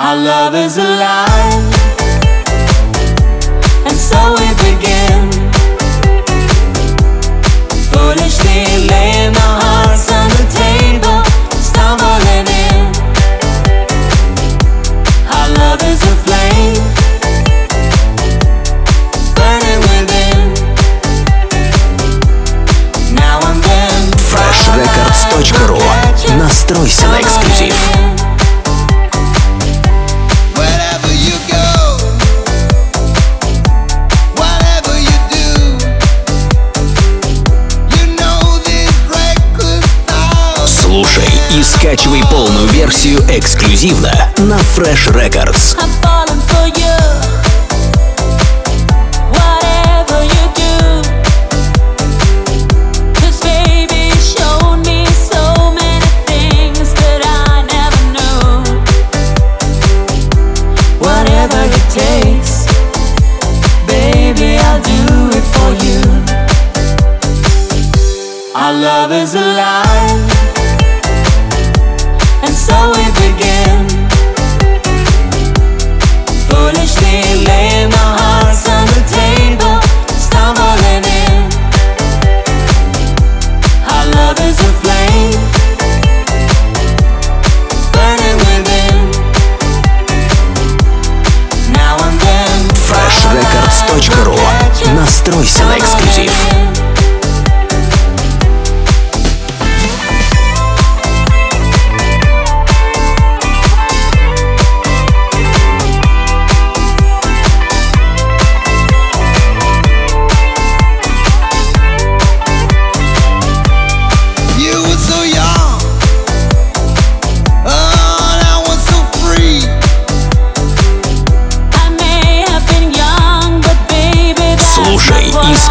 Our love is alive, and so we begin. Foolishly laying our hearts on the table, stumbling in. Our love is a flame, burning within. Now and then. FreshRecords.ru. Настройся на эксклюзив. Слушай и скачивай полную версию эксклюзивно на Fresh Records. Love is alive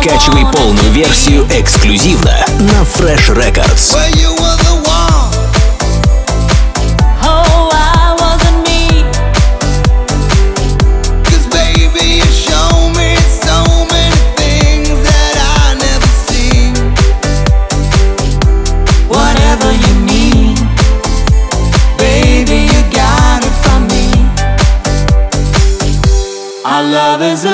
скачивай полную версию эксклюзивно на Fresh Records. love is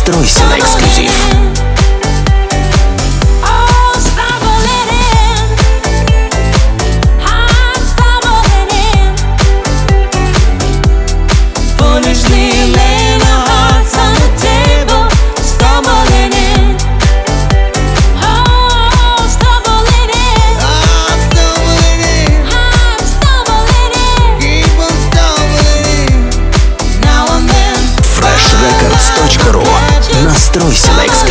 Стройся на эксклюзив. Строй Селекс